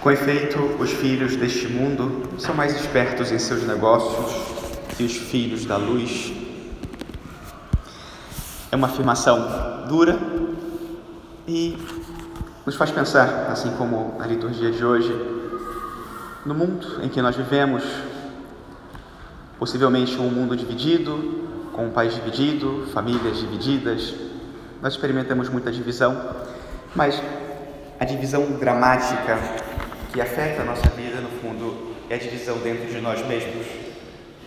Com efeito, os filhos deste mundo são mais espertos em seus negócios que os filhos da luz. É uma afirmação dura e nos faz pensar, assim como a liturgia de hoje, no mundo em que nós vivemos, possivelmente um mundo dividido, com um país dividido, famílias divididas, nós experimentamos muita divisão, mas a divisão dramática que afeta a nossa vida, no fundo, é a divisão dentro de nós mesmos,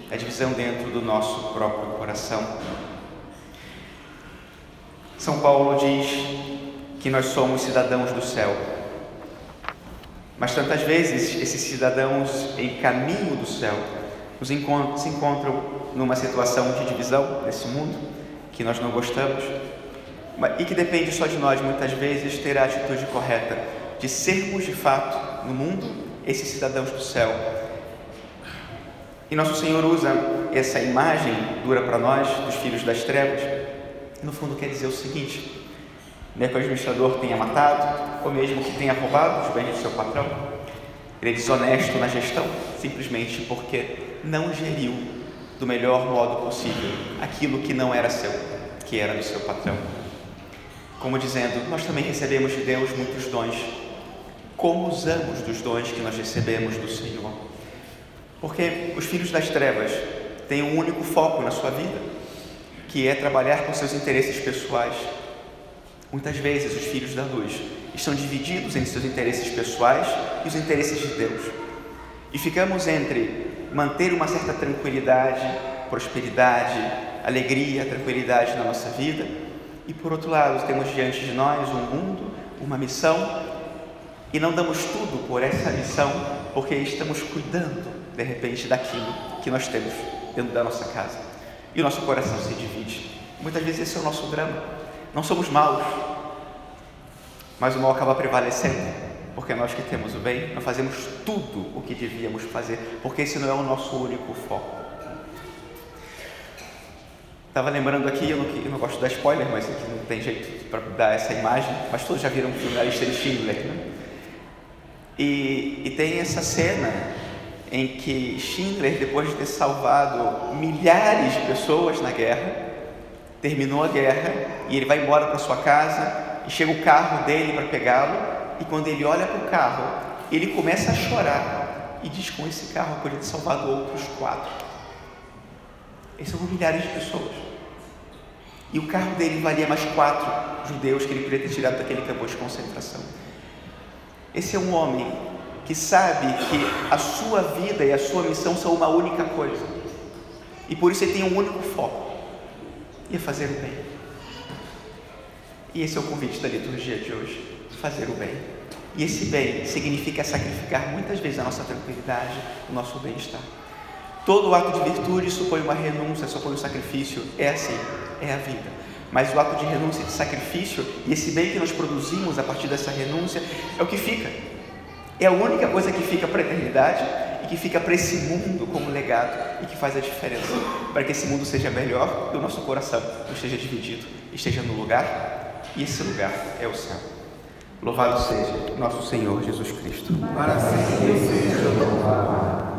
é a divisão dentro do nosso próprio coração. São Paulo diz que nós somos cidadãos do céu, mas tantas vezes esses cidadãos em caminho do céu nos encontram, se encontram numa situação de divisão desse mundo que nós não gostamos e que depende só de nós muitas vezes ter a atitude correta de sermos de fato no mundo esses cidadãos do céu. E nosso Senhor usa essa imagem dura para nós dos filhos das trevas. No fundo quer dizer o seguinte: não é que o administrador tenha matado, ou mesmo que tenha roubado os bens do seu patrão. Ele é desonesto na gestão, simplesmente porque não geriu do melhor modo possível aquilo que não era seu, que era do seu patrão. Como dizendo, nós também recebemos de Deus muitos dons. Como usamos dos dons que nós recebemos do Senhor? Porque os filhos das trevas têm um único foco na sua vida, que é trabalhar com seus interesses pessoais. Muitas vezes os filhos da luz estão divididos entre seus interesses pessoais e os interesses de Deus. E ficamos entre manter uma certa tranquilidade, prosperidade, alegria, tranquilidade na nossa vida e por outro lado, temos diante de nós um mundo, uma missão, e não damos tudo por essa missão, porque estamos cuidando, de repente, daquilo que nós temos dentro da nossa casa. E o nosso coração se divide. Muitas vezes esse é o nosso drama. Não somos maus, mas o mal acaba prevalecendo, porque nós que temos o bem, não fazemos tudo o que devíamos fazer, porque esse não é o nosso único foco. Estava lembrando aqui, eu não, eu não, gosto de dar spoiler, mas aqui não tem jeito para dar essa imagem, mas todos já viram o filme da lista de Schindler, né? E, e tem essa cena em que Schindler, depois de ter salvado milhares de pessoas na guerra, terminou a guerra e ele vai embora para sua casa e chega o carro dele para pegá-lo e quando ele olha para o carro, ele começa a chorar e diz com esse carro eu podia ter salvado outros quatro. Eles são milhares de pessoas. E o carro dele valia mais quatro judeus que ele poderia ter tirado daquele campo de concentração. Esse é um homem que sabe que a sua vida e a sua missão são uma única coisa. E por isso ele tem um único foco: e é fazer o bem. E esse é o convite da liturgia de hoje: fazer o bem. E esse bem significa sacrificar muitas vezes a nossa tranquilidade, o nosso bem-estar. Todo ato de virtude supõe uma renúncia, supõe um sacrifício. É assim, é a vida. Mas o ato de renúncia e de sacrifício, e esse bem que nós produzimos a partir dessa renúncia, é o que fica. É a única coisa que fica para a eternidade e que fica para esse mundo como legado e que faz a diferença. Para que esse mundo seja melhor e o nosso coração não esteja dividido, esteja no lugar, e esse lugar é o céu. Louvado seja nosso Senhor Jesus Cristo. Para sempre seja louvado.